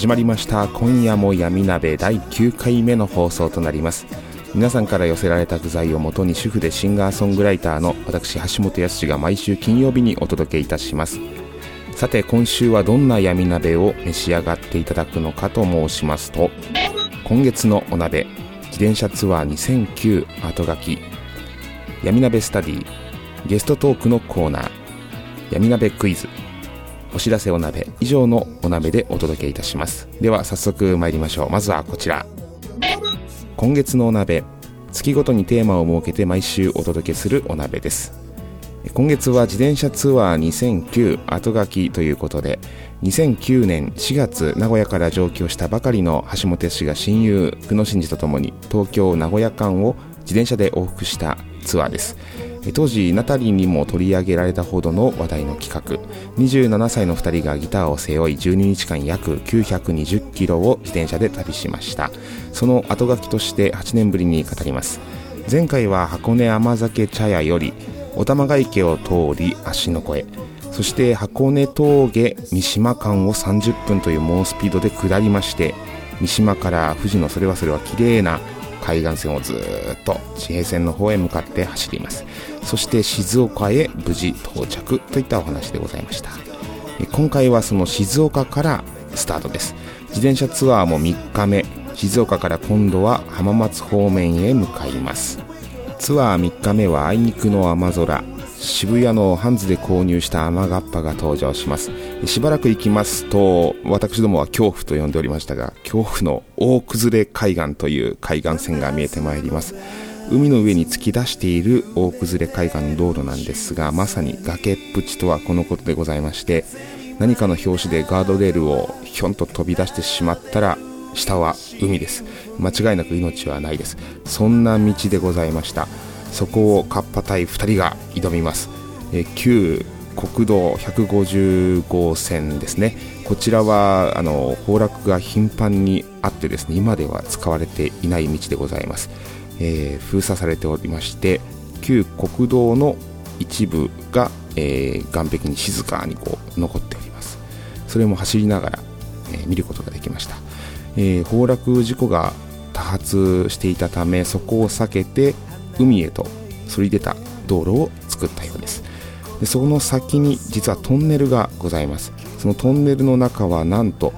始まりました。今夜も闇鍋第9回目の放送となります。皆さんから寄せられた具材をもとに主婦でシンガーソングライターの私橋本康が毎週金曜日にお届けいたします。さて今週はどんな闇鍋を召し上がっていただくのかと申しますと今月のお鍋自転車ツアー2009後書き。闇鍋スタディゲストトークのコーナー。闇鍋クイズ。お知らせお鍋以上のお鍋でお届けいたします。では早速参りましょう。まずはこちら。今月のお鍋月ごとにテーマを設けて毎週お届けするお鍋です。今月は自転車ツアー2009後書きということで2009年4月名古屋から上京したばかりの橋本氏が親友久野真二とともに東京名古屋間を自転車で往復したツアーです。当時ナタリーにも取り上げられたほどの話題の企画。27歳の2人がギターを背負い12日間約920キロを自転車で旅しました。その後書きとして8年ぶりに語ります。前回は箱根甘酒茶屋よりお玉ヶ池を通り芦ノ湖へ。そして箱根峠三島間を30分という猛スピードで下りまして三島から富士のそれはそれは綺麗な海岸線をずっと地平線の方へ向かって走ります。そして静岡へ無事到着といったお話でございました。今回はその静岡からスタートです。自転車ツアーも3日目。静岡から今度は浜松方面へ向かいます。ツアー3日目はあいにくの雨空。渋谷のハンズで購入した雨がっぱが登場します。しばらく行きますと私どもは恐怖と呼んでおりましたが恐怖の大崩れ海岸という海岸線が見えてまいります。海の上に突き出している大崩れ海岸の道路なんですがまさに崖っぷちとはこのことでございまして何かの拍子でガードレールをひょんと飛び出してしまったら下は海です。間違いなく命はないです。そんな道でございました。そこをカッパ隊2人が挑みます、え旧国道150号線ですね。こちらはあの崩落が頻繁にあってですね今では使われていない道でございます、えー、封鎖されておりまして旧国道の一部が、えー、岸壁に静かにこう残っております。それも走りながら、えー、見ることができました、え崩落事故が多発していたためそこを避けて海へとそり出た道路を作ったようです。でその先に実はトンネルがございます。そのトンネルの中はなんと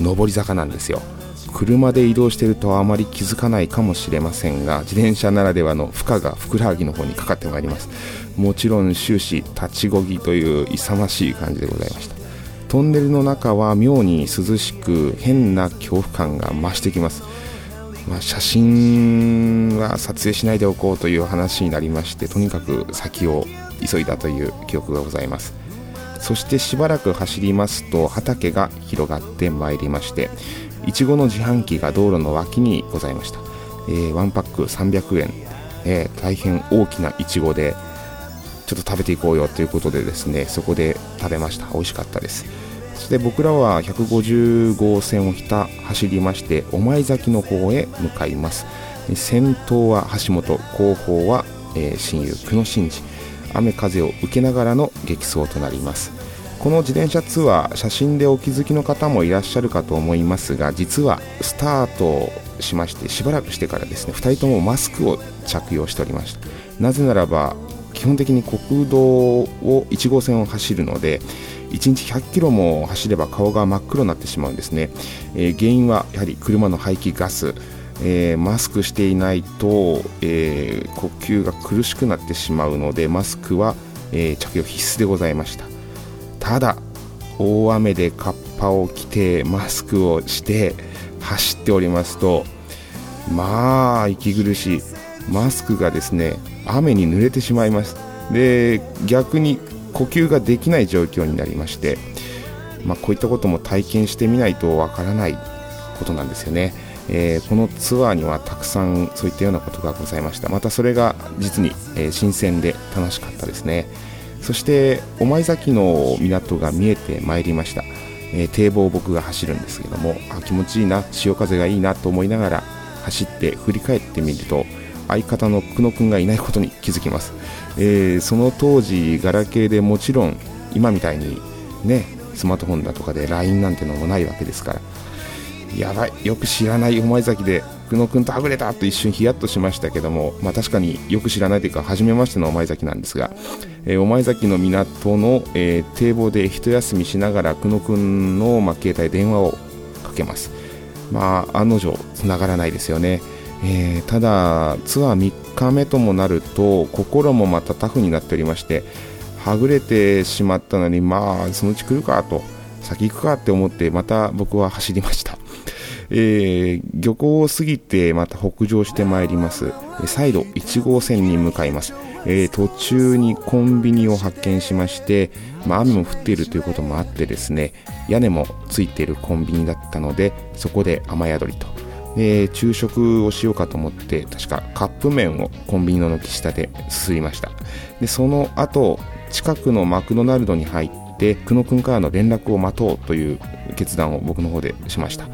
上り坂なんですよ。車で移動しているとあまり気づかないかもしれませんが自転車ならではの負荷がふくらはぎの方にかかってまいります。もちろん終始立ちこぎという勇ましい感じでございました。トンネルの中は妙に涼しく変な恐怖感が増してきます。まあ、写真は撮影しないでおこうという話になりましてとにかく先を急いだという記憶がございます。そしてしばらく走りますと畑が広がってまいりましていちごの自販機が道路の脇にございました、えー、1パック300円、えー、大変大きないちごでちょっと食べていこうよということでですねそこで食べました。美味しかったです。そして僕らは150号線をひた走りまして御前崎の方へ向かいます。先頭は橋本後方は、えー、親友久野真二。雨風を受けながらの激走となります。この自転車ツアー写真でお気づきの方もいらっしゃるかと思いますが実はスタートしましてしばらくしてからですね2人ともマスクを着用しておりました。なぜならば基本的に国道を1号線を走るので1日100キロも走れば顔が真っ黒になってしまうんですね、えー、原因はやはり車の排気ガス。えー、マスクしていないと、えー、呼吸が苦しくなってしまうのでマスクは、え、着用必須でございました。ただ大雨でカッパを着てマスクをして走っておりますとまあ息苦しい。マスクがですね雨に濡れてしまいます。で逆に呼吸ができない状況になりまして、まあ、こういったことも体験してみないとわからないことなんですよね、えー、このツアーにはたくさんそういったようなことがございました。またそれが実に、え、新鮮で楽しかったですね。そして御前崎の港が見えてまいりました、えー、堤防を僕が走るんですけどもあ気持ちいいな潮風がいいなと思いながら走って振り返ってみると相方の久野君がいないことに気づきます、えー、その当時ガラケーでもちろん今みたいにねスマートフォンだとかで LINE なんてのもないわけですから。やばいよく知らない御前崎で久野君とはぐれたと一瞬ヒヤッとしましたけども、まあ、確かによく知らないというか初めましての御前崎なんですが、えー、御前崎の港の、えー、堤防で一休みしながら久野君の、まあ、携帯電話をかけます。まあ案の定繋がらないですよね、えー、ただツアー3日目ともなると心もまたタフになっておりましてはぐれてしまったのにまあそのうち来るかと先行くかって思ってまた僕は走りました。えー、漁港を過ぎてまた北上してまいります。再度1号線に向かいます、えー、途中にコンビニを発見しまして、まあ、雨も降っているということもあってですね屋根もついているコンビニだったのでそこで雨宿りと。で昼食をしようかと思って確かカップ麺をコンビニの軒下ですすりました。でその後近くのマクドナルドに入って久野君からの連絡を待とうという決断を僕の方でしました。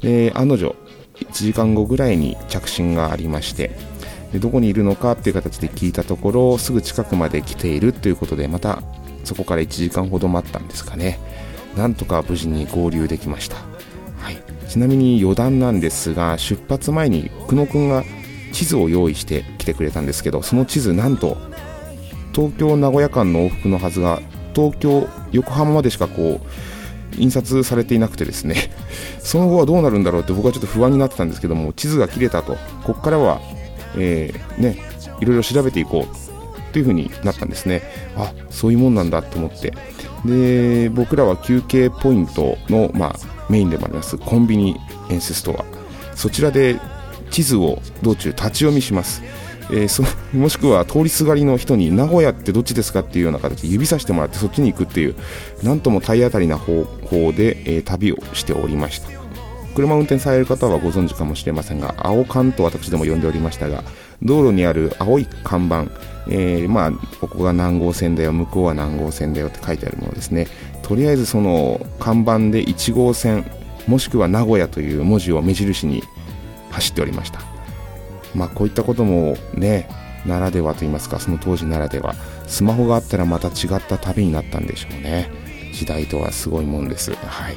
で案の定1時間後ぐらいに着信がありましてでどこにいるのかっていう形で聞いたところすぐ近くまで来ているということでまたそこから1時間ほど待ったんですかね。なんとか無事に合流できました、ちなみに余談なんですが出発前に久野君が地図を用意してきてくれたんですけどその地図なんと東京名古屋間の往復のはずが東京横浜までしかこう印刷されていなくてですね。その後はどうなるんだろうって僕はちょっと不安になってたんですけども地図が切れたと。ここからは、えー、ねいろいろ調べていこう。という風になったんですね。あそういうもんなんだと思って。で僕らは休憩ポイントの、まあ、メインでもありますコンビニエンスストア。そちらで地図を道中立ち読みします。えー、そ もしくは通りすがりの人に名古屋ってどっちですかっていうような形で指さしてもらってそっちに行くっていうなんとも体当たりな方法で、えー、旅をしておりました。車を運転される方はご存知かもしれませんが青缶と私でも呼んでおりましたが道路にある青い看板、えー、まあここが何号線だよ向こうは何号線だよって書いてあるものですね。とりあえずその看板で1号線もしくは名古屋という文字を目印に走っておりました。まあ、こういったこともねならではと言いますかその当時ならでは。スマホがあったらまた違った旅になったんでしょうね。時代とはすごいもんです。はい、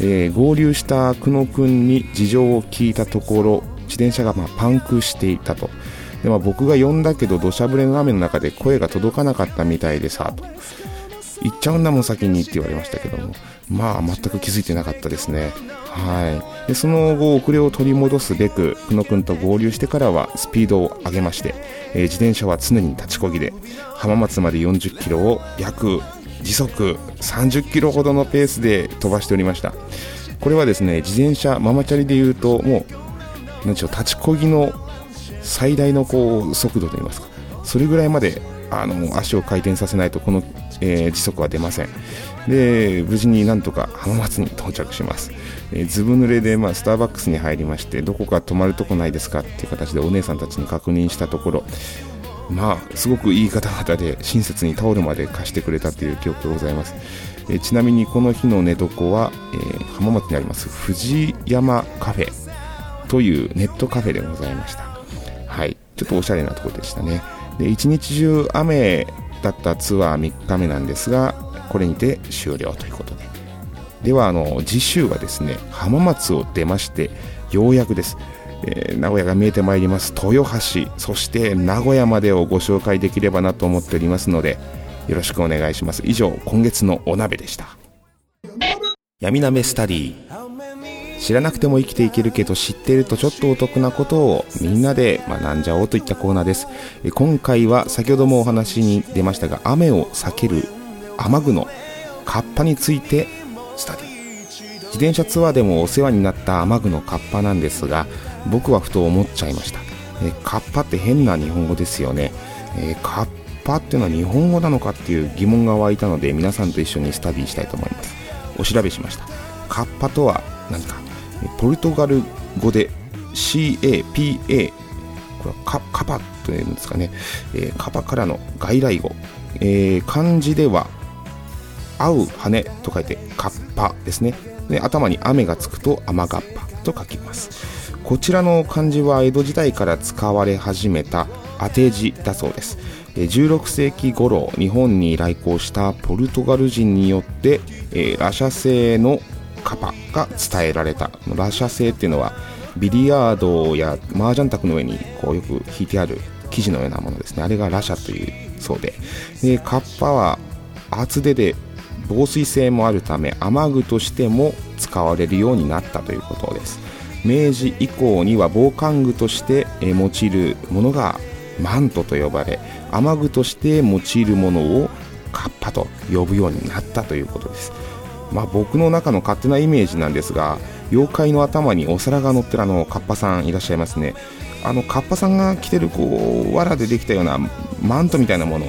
えー、合流した久野君に事情を聞いたところ自転車がまパンクしていたと。で、まあ、僕が呼んだけど土砂降りの雨の中で声が届かなかったみたいでさと。行っちゃうんだもん先にって言われましたけども。まあ全く気づいてなかったですね。はい。でその後遅れを取り戻すべく久野君と合流してからはスピードを上げまして、えー、自転車は常に立ちこぎで浜松まで40キロを約時速30キロほどのペースで飛ばしておりました。これはですね自転車ママチャリでいうともう何でしょう立ちこぎの最大のこう速度といいますか。それぐらいまであの足を回転させないとこの、えー、時速は出ません。で無事になんとか浜松に到着します、えー、ずぶ濡れで、まあ、スターバックスに入りましてどこか泊まるとこないですかっていう形でお姉さんたちに確認したところまあすごくいい方々で親切にタオルまで貸してくれたという記憶がございます、え、ちなみにこの日の寝床は、えー、浜松にあります藤山カフェというネットカフェでございました。はい。ちょっとおしゃれなところでしたね。で一日中雨だったツアー3日目なんですがこれにて終了ということで。ではあの次週はですね浜松を出ましてようやくです、えー、名古屋が見えてまいります。豊橋そして名古屋までをご紹介できればなと思っておりますのでよろしくお願いします。以上今月のお鍋でした。闇鍋スタディ。知らなくても生きていけるけど知っているとちょっとお得なことをみんなで学んじゃおうといったコーナーです。今回は先ほどもお話に出ましたが雨を避ける雨具のカッパについてスタディ。自転車ツアーでもお世話になった雨具のカッパなんですが僕はふと思っちゃいました。えカッパって変な日本語ですよね、えー、カッパっていうのは日本語なのかっていう疑問が湧いたので皆さんと一緒にスタディしたいと思います。お調べしました。カッパとは何かポルトガル語で CAPA これはカカパというんですかね、えー、カパからの外来語、えー、漢字では合う羽と書いてカッパですね。で頭に雨がつくと雨がっぱと書きます。こちらの漢字は江戸時代から使われ始めた当て字だそうです。16世紀頃日本に来航したポルトガル人によって、えー、ラシャ製のカパが伝えられた。ラシャ製っていうのはビリヤードや麻雀卓の上にこうよく引いてある生地のようなものですね。あれがラシャというそうで。でカッパは厚手で防水性もあるため雨具としても使われるようになったということです。明治以降には防寒具として用いるものがマントと呼ばれ雨具として用いるものをカッパと呼ぶようになったということです。まあ、僕の中の勝手なイメージなんですが妖怪の頭にお皿が乗ってるあのカッパさんいらっしゃいますね。あのカッパさんが着てるこう藁でできたようなマントみたいなもの。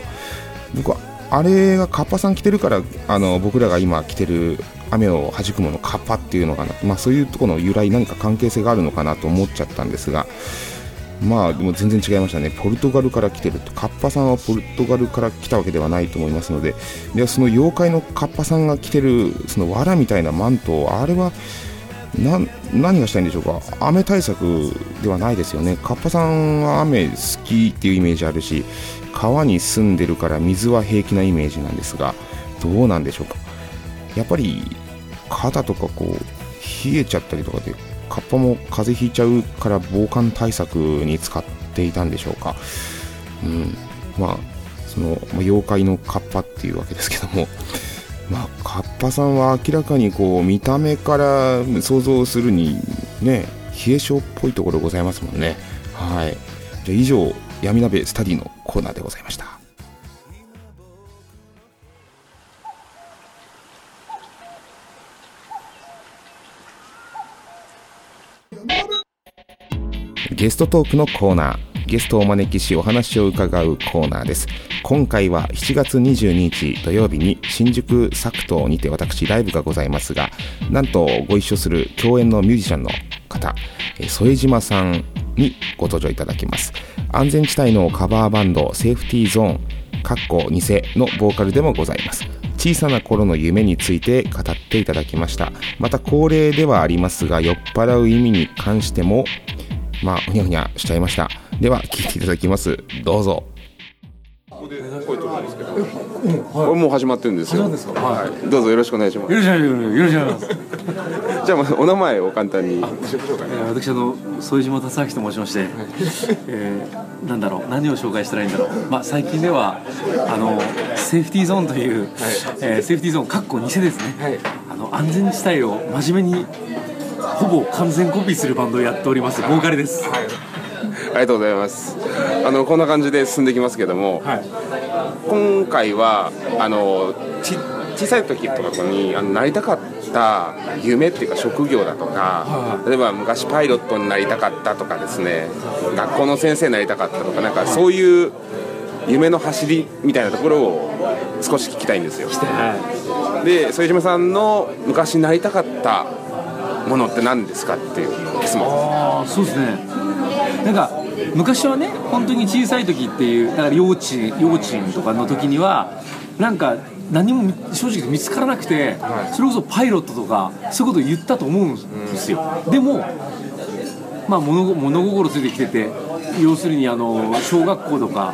僕はあれがカッパさん着てるからあの僕らが今着てる雨を弾くものカッパっていうのかな、まあ、そういうところの由来何か関係性があるのかなと思っちゃったんですがまあでも全然違いましたね、ポルトガルから来てると、カッパさんはポルトガルから来たわけではないと思いますので、ではその妖怪のカッパさんが着てるその藁みたいなマント、あれは何がしたいんでしょうか、雨対策ではないですよね、カッパさんは雨好きっていうイメージあるし、川に住んでるから水は平気なイメージなんですが、どうなんでしょうか、やっぱり肩とかこう冷えちゃったりとかでカッパも風邪ひいちゃうから防寒対策に使っていたんでしょうか、うん、まあその、妖怪のカッパっていうわけですけども。まあ、カッパさんは明らかにこう見た目から想像するにね冷え性っぽいところございますもんね。はい。じゃ以上闇鍋スタディのコーナーでございました。ゲストトークのコーナー。ゲストをお招きしお話を伺うコーナーです。今回は7月22日土曜日に新宿サクトにて私ライブがございますがなんとご一緒する共演のミュージシャンの方副島さんにご登場いただきます。安全地帯のカバーバンドセーフティーゾーンかっこ偽のボーカルでもございます。小さな頃の夢について語っていただきました。また恒例ではありますが酔っ払う意味に関してもまあ、ふにゃふにゃしちゃいました。では、聞いていただきます。どうぞ。ここで声取るんですけど、これもう始まってるんですよ。はい、どうぞよろしくお願いします。よろしくお願いします。じゃあ、お名前を簡単に。私、あの、副島達明と申しまして。えー、なんだろう、何を紹介したらいいんだろう。まあ、最近では、あの、セーフティーゾーンという、はい、えー、セーフティーゾーン、かっこ偽ですね。はい、あの、安全地帯を真面目にほぼ完全コピーするバンドをやっております。ボーカルです、はい、ありがとうございます。あのこんな感じで進んでいきますけども、はい、今回はあのち小さい時とかにあのなりたかった夢っていうか職業だとか、はい、例えば昔パイロットになりたかったとかですね学校の先生になりたかったとかなんかそういう夢の走りみたいなところを少し聞きたいんですよ。はい、で副島さんの昔なりたかったものって何ですかっていう質問。あそうですね。なんか昔はね本当に小さい時っていうだから幼稚幼稚園とかの時にはなんか何も正直見つからなくて、はい、それこそパイロットとかそういうことを言ったと思うんですよ、うん、でもまあ物物心ついてきてて要するにあの小学校とか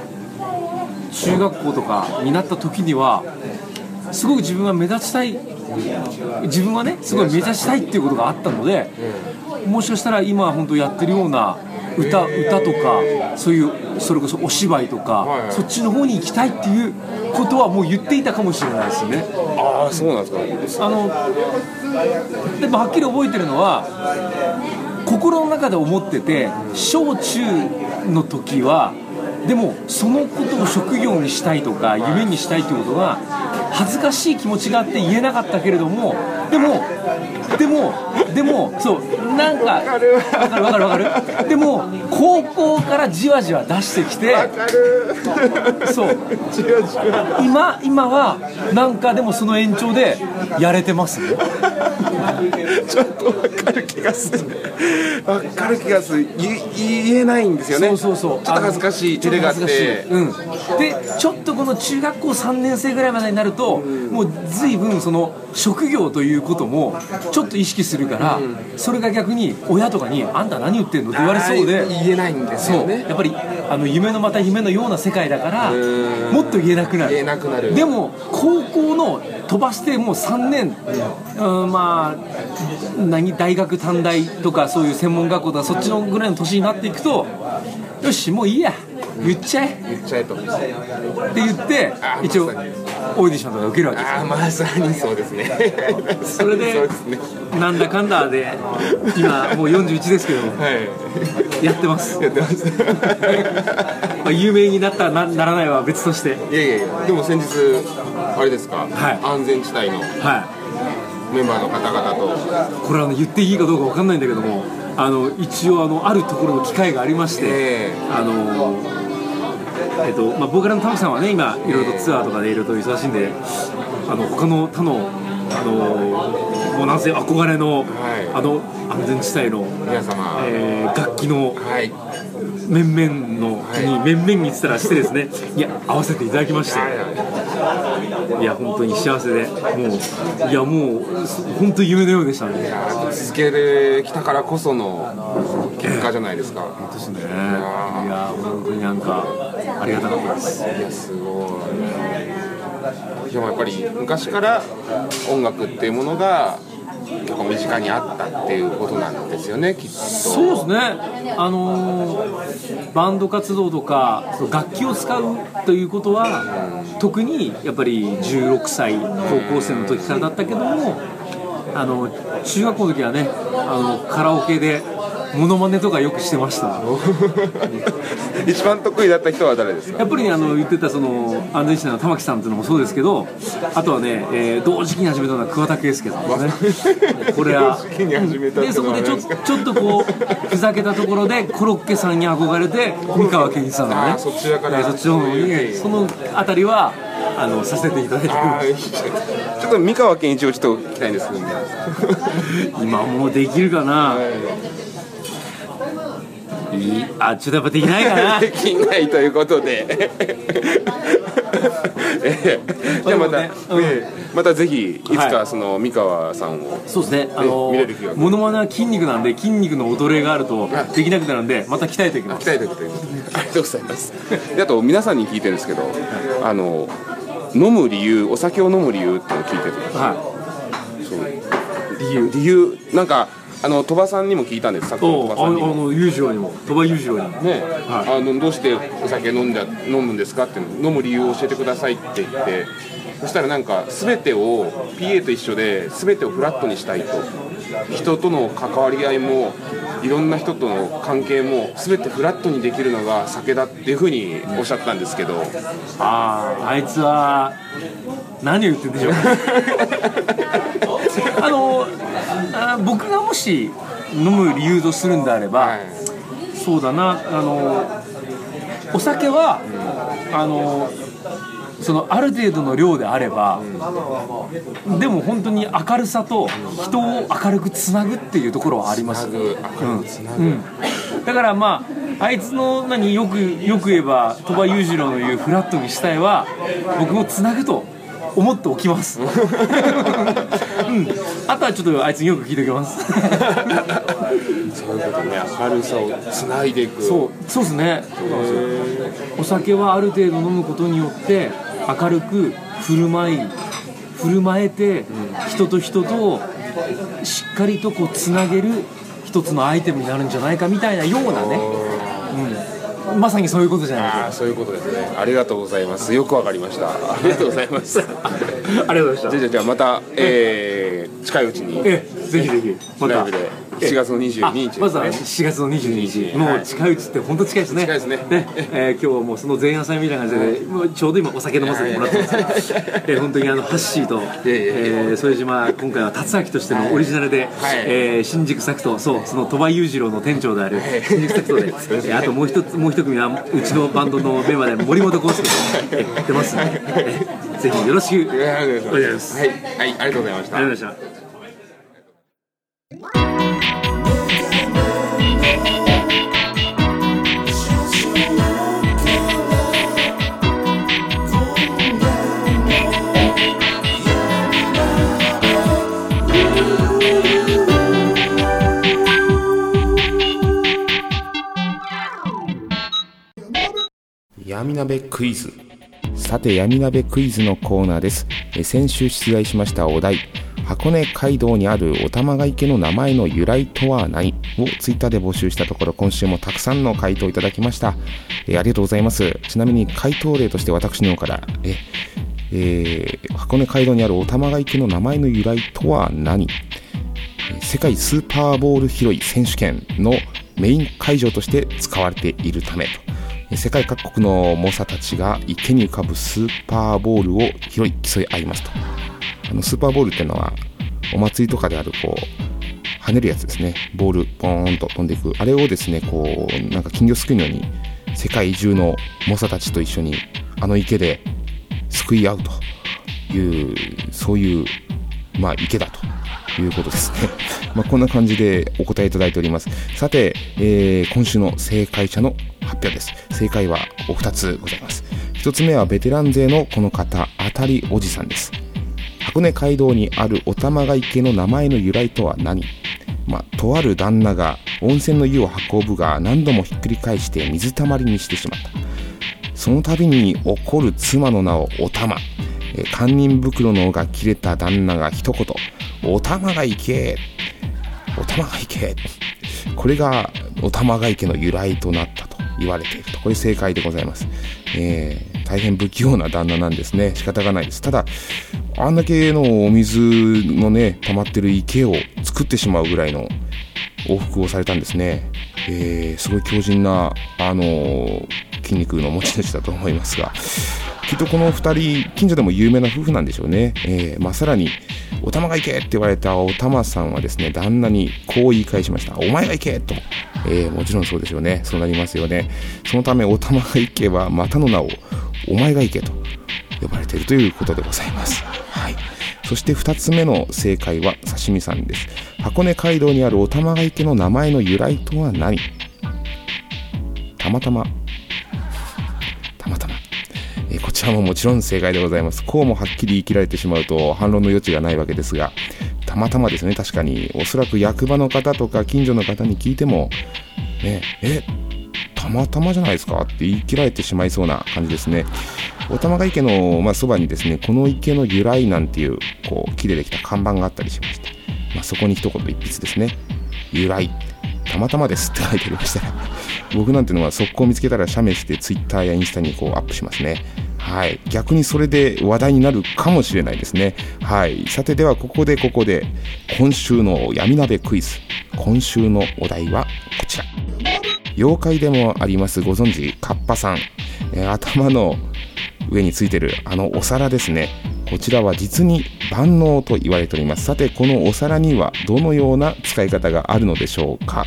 中学校とかになった時にはすごく自分は目立ちたい自分はねすごい目指したいっていうことがあったのでもしかしたら今本当やってるような歌歌とかそういうそれこそお芝居とか、はいはい。そっちの方に行きたいっていうことはもう言っていたかもしれないですよね。ああそうなんですか。あのでもはっきり覚えてるのは心の中で思ってて小中の時はでもそのことを職業にしたいとか夢にしたいということが恥ずかしい気持ちがあって言えなかったけれどもでもでもでもそうなんかわかるわかるわかる。でも高校からじわじわ出してきてそう。今今はなんかでもその延長でやれてますね。ちょっとわかる気がする。わかる気がする。言言えないんですよね。そうそうそう。ちょっと恥ずかしい照れがあって。かしい。うん、でちょっとこの中学校3年生ぐらいまでになると、もう随分その職業ということもちょっと意識するから、それが逆に親とかに「あんた何言ってんの?」って言われそうで言えないんですそう。よねやっぱりあの夢のまた夢のような世界だからもっと言えなくなる。言えなくなる。でも高校の飛ばしてもう3年、うん、まあ何大学短大とかそういう専門学校とかそっちのぐらいの年になっていくとよしもういいや言っちゃえ？言っちゃえと。って言ってあ一応オーディションとか受けるわけ。ですああまさにそうですね。それでなんだかんだで今もう41ですけどはい。やってます。やってます。まあ有名になったなならないは別として。いやいやいやでも先日あれですか、はい。安全地帯のはメンバーの方々と。いこれはね言っていいかどうかわかんないんだけどもあの一応あのあるところの機会がありまして、え。あのえっとまあ、ボーカルのタムさんはね今いろいろとツアーとかでいろいろと忙しいんであの他の他のあのもうなんせ憧れの、はい。あの安全地帯の、皆様、えー楽器のはい。面々の、に面々にてたらしてですね。いや合わせていただきまして。はいはいいや本当に幸せで。もういやもう本当に夢のようでしたね。続けてきたからこその結果じゃないですか、ですね。いや本当になんかありがたかったです。いやすごい。でもやっぱり昔から音楽っていうものが結構身近にあったっていうことなんですよねきっと。そうですね、あのーバンド活動とかその楽器を使うということは、特にやっぱり16歳高校生の時からだったけどもあの中学校の時はねあのカラオケでモノマネとかよくしてました。一番得意だった人は誰ですか？やっぱりねあの言ってたその安全地帯の玉木さんっていうのもそうですけどあとはね、えー同時期に始めたのは桑田佳祐さんですね。これは同時期に始めたってでそこでちょちょっとこうふざけたところでコロッケさんに憧れて三河健一さんのね。そちらから。えーそっちの方にそのあたりはあのさせていただいてあーちょっと三河健一をちょっと聞きたいんですけど 今もうできるかな、いいあちょっとやっぱできないかな。できないということで。ええじゃあまた、ねうん。ええまたぜひいつはい。かその三河さんを。そうですね、あの見れる日がモノマネは筋肉なんで、筋肉の衰えがあるとできなくなるんで、また鍛えていきます。鍛えていくということで。ありがとうございます。であと皆さんに聞いてるんですけどあの飲む理由お酒を飲む理由っていうのを聞いてて。はそう。理由理由なんかあの鳥羽さんにも聞いたんです。い。作家の鳥羽さんにも。の裕次郎にも、鳥羽裕次郎にも。ね、はあのどうしてお酒飲んだ飲むんですか？って飲む理由を教えてくださいって言って。そしたらなんか全てを PA と一緒で全てをフラットにしたいと。人との関わり合いもいろんな人との関係も全てフラットにできるのが酒だっていうふうにおっしゃったんですけど。ああ、あいつは何を言ってんでしょう。か。あのあ僕がもし飲む理由とするんであれば、はい。そうだな、あのお酒は、あのそのある程度の量であれば、でも本当に明るさと人を明るくつなぐっていうところはあります。つなぐ明るくつなぐ、うん、だからまああいつの何よくよく言えば鳥羽裕次郎の言うフラットにしたいは僕もつなぐと思っておきます、うん、あとはちょっとあいつによく聞いておきます。そういうことね明るさをつないでいく。そう。そうですねお酒はある程度飲むことによって明るく振る舞い振る舞えて人と人としっかりとこうつなげる一つのアイテムになるんじゃないかみたいなようなね、うん、まさにそういうことじゃないか。そういうことですね。ありがとうございます。よくわかりました。ありがとうございます。ありがとうございました。じゃあじゃあまた、えー、近いうちに。えぜひぜひ。また7月の22日、ね、まずは7月の22日、もう近いうちって本当近いですね。近いですね。ね、えー、今日はもうその前夜祭みたいな感じで、もうちょうど今お酒飲ませてもらってますえー、本当にあのハッシーと、えー、副島今回は達明としてのオリジナルで、はい、えー、新宿サクトそうその鳥羽裕次郎の店長である新宿サクトで、えー、あともう一つもう一組はうちのバンドのメンバーで森本康介と、えー、やってますので、えー、ぜひよろしく。お願いします。はい、はい、ありがとうございました。ありがとうございました。鍋クイズ。さて闇鍋クイズのコーナーです。先週出題しましたお題。箱根街道にあるお玉が池の名前の由来とは何？をツイッターで募集したところ今週もたくさんの回答いただきました。えありがとうございます。ちなみに回答例として私の方からええー、箱根街道にあるお玉が池の名前の由来とは何？世界スーパーボール拾い選手権のメイン会場として使われているためと。世界各国の猛者たちが池に浮かぶスーパーボールを拾い競い合いますと。あのスーパーボールっていうのはお祭りとかであるこう跳ねるやつですね。ボールポーンと飛んでいく。あれをですねこうなんか金魚すくいのように世界中の猛者たちと一緒にあの池ですくい合うというそういうまあ池だと。いうことですね。まこんな感じでお答えいただいております。さて、えー、今週の正解者の発表です。正解はお二つございます。一つ目はベテラン勢のこの方当たりおじさんです。箱根街道にあるお玉が池の名前の由来とは何？まあ、とある旦那が温泉の湯を運ぶが何度もひっくり返して水たまりにしてしまった。その度に怒る妻の名をお玉。堪忍袋の尾が切れた旦那が一言「お玉が行けお玉が行け」これがお玉が池の由来となったと言われていると。これ正解でございます。えー、大変不器用な旦那なんですね。仕方がないです。ただ、あんだけのお水のね、溜まってる池を作ってしまうぐらいの往復をされたんですね。えー、すごい強靭な、あのー、筋肉の持ち主だと思いますが、きっとこの2人、近所でも有名な夫婦なんでしょうね。えー、まあ、さらに、お玉が行けって言われたお玉さんはですね、旦那にこう言い返しました。お前が行けと。えー、もちろんそうでしょうね。そうなりますよね。そのため、お玉が行けば、またの名を、お前が行けと呼ばれているということでございます。はい。そして2つ目の正解は刺身さんです。箱根街道にあるお玉が池の名前の由来とは何？たま。たまえー、こちらももちろん正解でございます。こうもはっきり言い切られてしまうと反論の余地がないわけですが、たまたまですね、確かに、おそらく役場の方とか近所の方に聞いても、ね、え、たまたまじゃないですか？って言い切られてしまいそうな感じですね。お玉が池の、まあ、そばにですね、この池の由来なんていう、こう、木でできた看板があったりしまして、まあ、そこに一言一筆ですね、由来、たまたまですって書いてありましたら、僕なんていうのは速攻見つけたら写メして Twitter やインスタにこうアップしますね。はい。逆にそれで話題になるかもしれないですね。はい。さてではここでここで今週の闇鍋クイズ。今週のお題はこちら。妖怪でもありますご存知カッパさん。えー、頭の上についてるあのお皿ですね。こちらは実に万能と言われております。さて、このお皿にはどのような使い方があるのでしょうか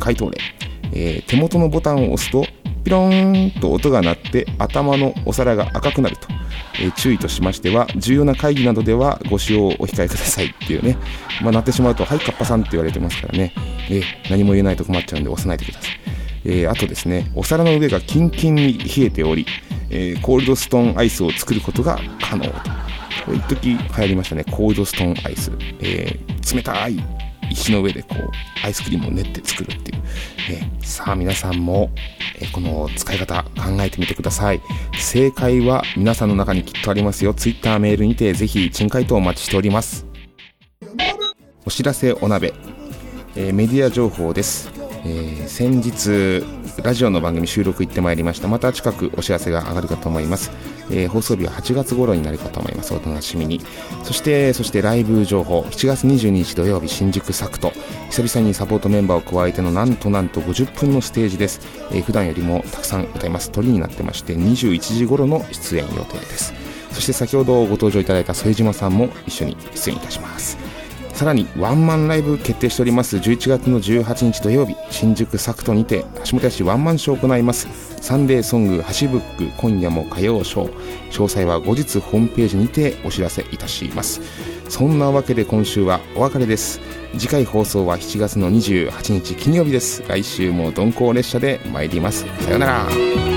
回答例。えー、手元のボタンを押すとピローンと音が鳴って頭のお皿が赤くなると、えー、注意としましては重要な会議などではご使用をお控えくださいっていうね、まあ、鳴ってしまうと「はいカッパさん」って言われてますからね、えー、何も言えないと困っちゃうんで押さないでください、えー、あとですねお皿の上がキンキンに冷えており、えコールドストーンアイスを作ることが可能と。これ一時流行りましたね。コールドストーンアイス、え冷たい。石の上でこうアイスクリームを練って作るっていう、えー、さあ皆さんも、えー、この使い方考えてみてください。正解は皆さんの中にきっとありますよ。Twitter メールにてぜひ珍回答お待ちしております。お知らせお鍋。えー、メディア情報です、えー、先日ラジオの番組収録行ってまいりました。また近くお知らせが上がるかと思います、えー、放送日は8月頃になるかと思います。お楽しみに。そしてそしてライブ情報。7月22日土曜日新宿サクト。久々にサポートメンバーを加えてのなんとなんと50分のステージです、えー、普段よりもたくさん歌います。鳥になってまして21時頃の出演予定です。そして先ほどご登場いただいた副島さんも一緒に出演いたします。さらにワンマンライブ決定しております。11月の18日土曜日新宿サクトにて橋本屋市ワンマンショーを行います。サンデーソング橋ブック今夜も歌謡ショー。詳細は後日ホームページにてお知らせいたします。そんなわけで今週はお別れです。次回放送は7月の28日金曜日です。来週も鈍行列車で参ります。さようなら。